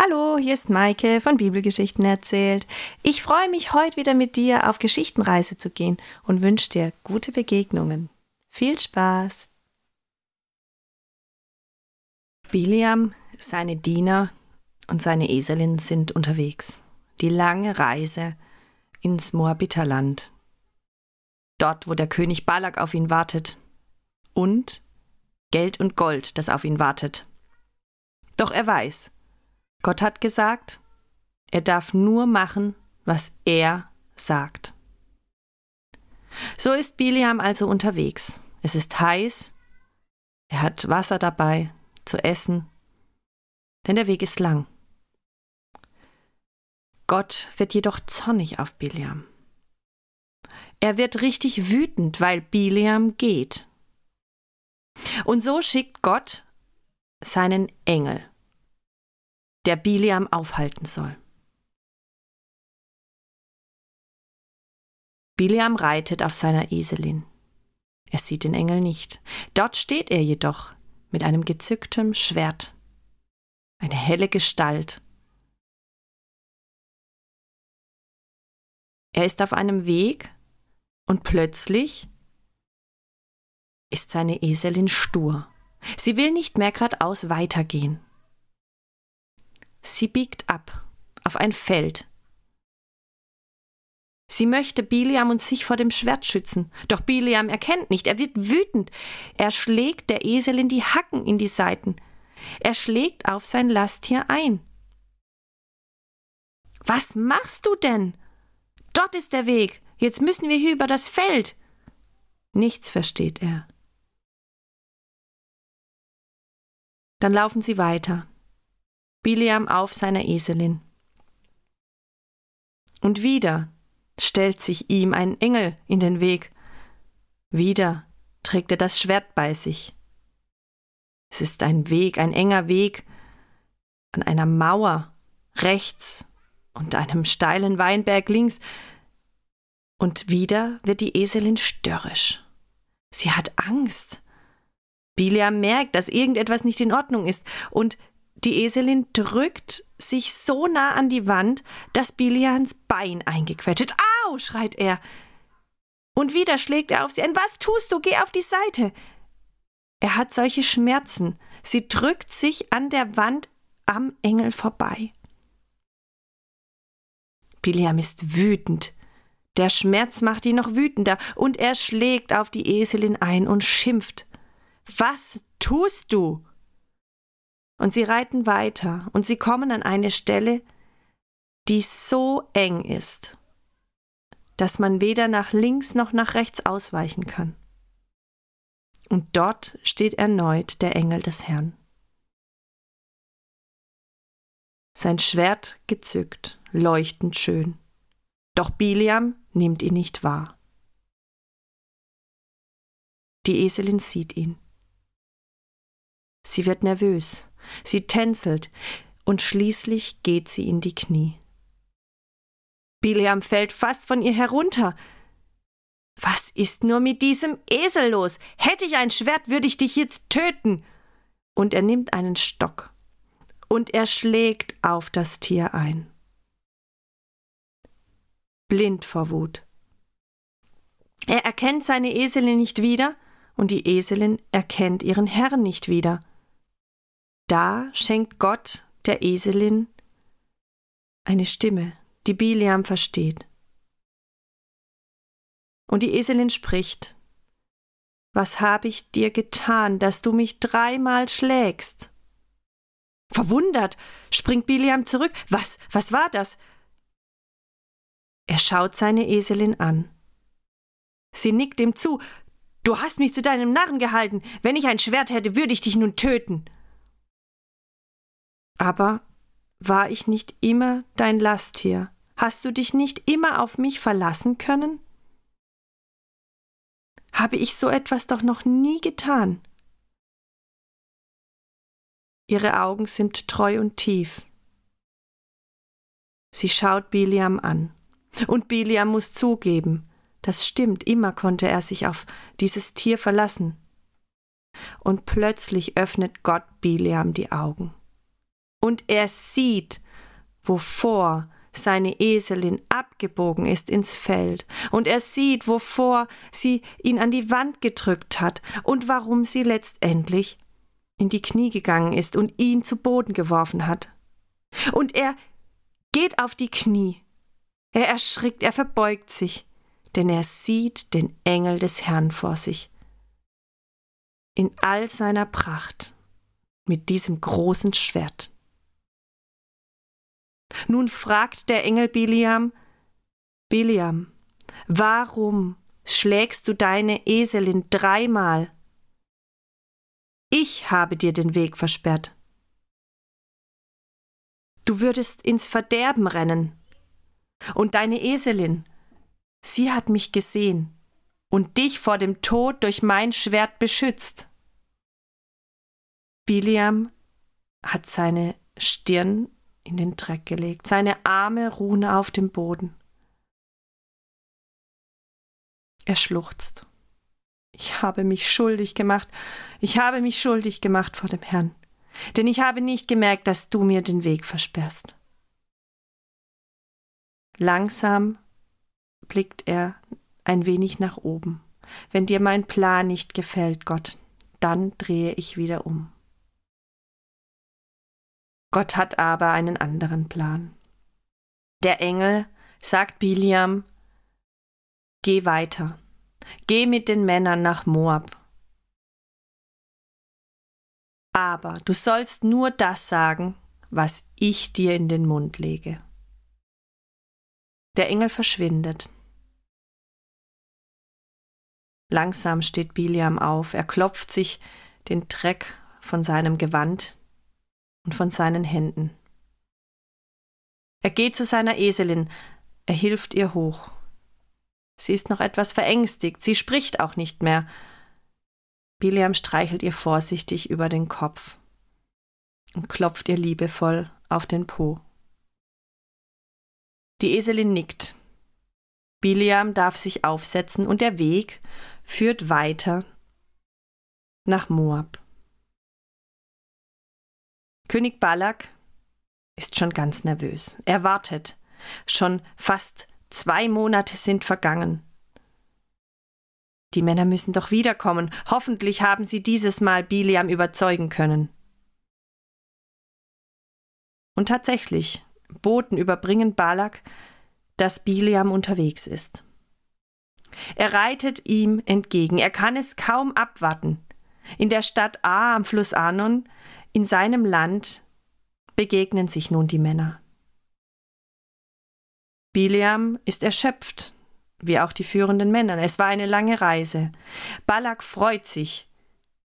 Hallo, hier ist Maike von Bibelgeschichten erzählt. Ich freue mich, heute wieder mit dir auf Geschichtenreise zu gehen und wünsche dir gute Begegnungen. Viel Spaß! Biliam, seine Diener und seine Eselin sind unterwegs. Die lange Reise ins Moabiterland. Dort, wo der König Balak auf ihn wartet. Und Geld und Gold, das auf ihn wartet. Doch er weiß, Gott hat gesagt, er darf nur machen, was er sagt. So ist Biliam also unterwegs. Es ist heiß, er hat Wasser dabei zu essen, denn der Weg ist lang. Gott wird jedoch zornig auf Biliam. Er wird richtig wütend, weil Biliam geht. Und so schickt Gott seinen Engel der Biliam aufhalten soll. Biliam reitet auf seiner Eselin. Er sieht den Engel nicht. Dort steht er jedoch mit einem gezücktem Schwert. Eine helle Gestalt. Er ist auf einem Weg und plötzlich ist seine Eselin stur. Sie will nicht mehr geradeaus weitergehen. Sie biegt ab auf ein Feld. Sie möchte Biliam und sich vor dem Schwert schützen. Doch Biliam erkennt nicht, er wird wütend. Er schlägt der Eselin die Hacken in die Seiten. Er schlägt auf sein Lasttier ein. Was machst du denn? Dort ist der Weg. Jetzt müssen wir hier über das Feld. Nichts versteht er. Dann laufen sie weiter. Biliam auf seiner Eselin. Und wieder stellt sich ihm ein Engel in den Weg. Wieder trägt er das Schwert bei sich. Es ist ein Weg, ein enger Weg an einer Mauer rechts und einem steilen Weinberg links. Und wieder wird die Eselin störrisch. Sie hat Angst. Biliam merkt, dass irgendetwas nicht in Ordnung ist, und die Eselin drückt sich so nah an die Wand, dass Bilians Bein eingequetscht. Au! schreit er. Und wieder schlägt er auf sie ein. Was tust du? Geh auf die Seite. Er hat solche Schmerzen. Sie drückt sich an der Wand am Engel vorbei. Biliam ist wütend. Der Schmerz macht ihn noch wütender, und er schlägt auf die Eselin ein und schimpft. Was tust du? Und sie reiten weiter und sie kommen an eine Stelle, die so eng ist, dass man weder nach links noch nach rechts ausweichen kann. Und dort steht erneut der Engel des Herrn. Sein Schwert gezückt, leuchtend schön. Doch Biliam nimmt ihn nicht wahr. Die Eselin sieht ihn. Sie wird nervös. Sie tänzelt und schließlich geht sie in die Knie. Biliam fällt fast von ihr herunter. Was ist nur mit diesem Esel los? Hätte ich ein Schwert, würde ich dich jetzt töten. Und er nimmt einen Stock und er schlägt auf das Tier ein. Blind vor Wut. Er erkennt seine Eselin nicht wieder und die Eselin erkennt ihren Herrn nicht wieder. Da schenkt Gott der Eselin eine Stimme, die Biliam versteht. Und die Eselin spricht, Was habe ich dir getan, dass du mich dreimal schlägst? Verwundert springt Biliam zurück. Was, was war das? Er schaut seine Eselin an. Sie nickt ihm zu. Du hast mich zu deinem Narren gehalten. Wenn ich ein Schwert hätte, würde ich dich nun töten. Aber war ich nicht immer dein Lasttier? Hast du dich nicht immer auf mich verlassen können? Habe ich so etwas doch noch nie getan? Ihre Augen sind treu und tief. Sie schaut Biliam an. Und Biliam muss zugeben, das stimmt, immer konnte er sich auf dieses Tier verlassen. Und plötzlich öffnet Gott Biliam die Augen. Und er sieht, wovor seine Eselin abgebogen ist ins Feld, und er sieht, wovor sie ihn an die Wand gedrückt hat und warum sie letztendlich in die Knie gegangen ist und ihn zu Boden geworfen hat. Und er geht auf die Knie. Er erschrickt, er verbeugt sich, denn er sieht den Engel des Herrn vor sich. In all seiner Pracht, mit diesem großen Schwert. Nun fragt der Engel Biliam, Biliam, warum schlägst du deine Eselin dreimal? Ich habe dir den Weg versperrt. Du würdest ins Verderben rennen. Und deine Eselin, sie hat mich gesehen und dich vor dem Tod durch mein Schwert beschützt. Biliam hat seine Stirn in den Dreck gelegt. Seine Arme ruhen auf dem Boden. Er schluchzt. Ich habe mich schuldig gemacht. Ich habe mich schuldig gemacht vor dem Herrn. Denn ich habe nicht gemerkt, dass du mir den Weg versperrst. Langsam blickt er ein wenig nach oben. Wenn dir mein Plan nicht gefällt, Gott, dann drehe ich wieder um. Gott hat aber einen anderen Plan. Der Engel sagt Biliam, Geh weiter, geh mit den Männern nach Moab. Aber du sollst nur das sagen, was ich dir in den Mund lege. Der Engel verschwindet. Langsam steht Biliam auf, er klopft sich den Dreck von seinem Gewand und von seinen Händen. Er geht zu seiner Eselin, er hilft ihr hoch. Sie ist noch etwas verängstigt, sie spricht auch nicht mehr. Biliam streichelt ihr vorsichtig über den Kopf und klopft ihr liebevoll auf den Po. Die Eselin nickt. Biliam darf sich aufsetzen und der Weg führt weiter nach Moab. König Balak ist schon ganz nervös. Er wartet. Schon fast zwei Monate sind vergangen. Die Männer müssen doch wiederkommen. Hoffentlich haben sie dieses Mal Biliam überzeugen können. Und tatsächlich, Boten überbringen Balak, dass Biliam unterwegs ist. Er reitet ihm entgegen. Er kann es kaum abwarten. In der Stadt A am Fluss Anon in seinem Land begegnen sich nun die Männer. Biliam ist erschöpft, wie auch die führenden Männer. Es war eine lange Reise. Balak freut sich.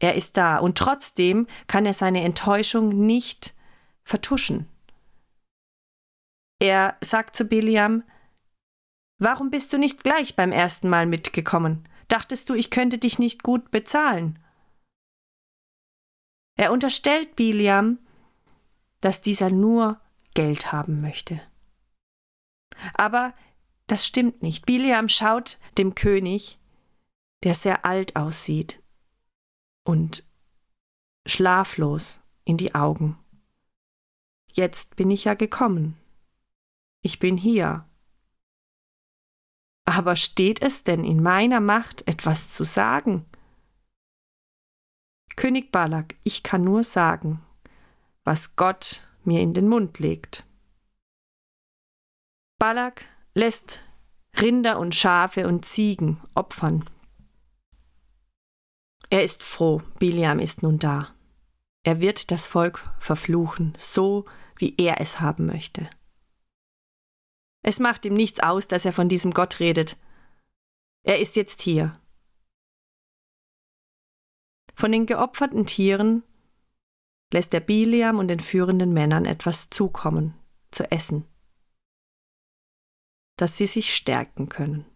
Er ist da und trotzdem kann er seine Enttäuschung nicht vertuschen. Er sagt zu Biliam, Warum bist du nicht gleich beim ersten Mal mitgekommen? Dachtest du, ich könnte dich nicht gut bezahlen? Er unterstellt Biliam, dass dieser nur Geld haben möchte. Aber das stimmt nicht. Biliam schaut dem König, der sehr alt aussieht und schlaflos in die Augen. Jetzt bin ich ja gekommen. Ich bin hier. Aber steht es denn in meiner Macht, etwas zu sagen? König Balak, ich kann nur sagen, was Gott mir in den Mund legt. Balak lässt Rinder und Schafe und Ziegen opfern. Er ist froh, Biliam ist nun da. Er wird das Volk verfluchen, so wie er es haben möchte. Es macht ihm nichts aus, dass er von diesem Gott redet. Er ist jetzt hier. Von den geopferten Tieren lässt der Biliam und den führenden Männern etwas zukommen, zu essen, dass sie sich stärken können.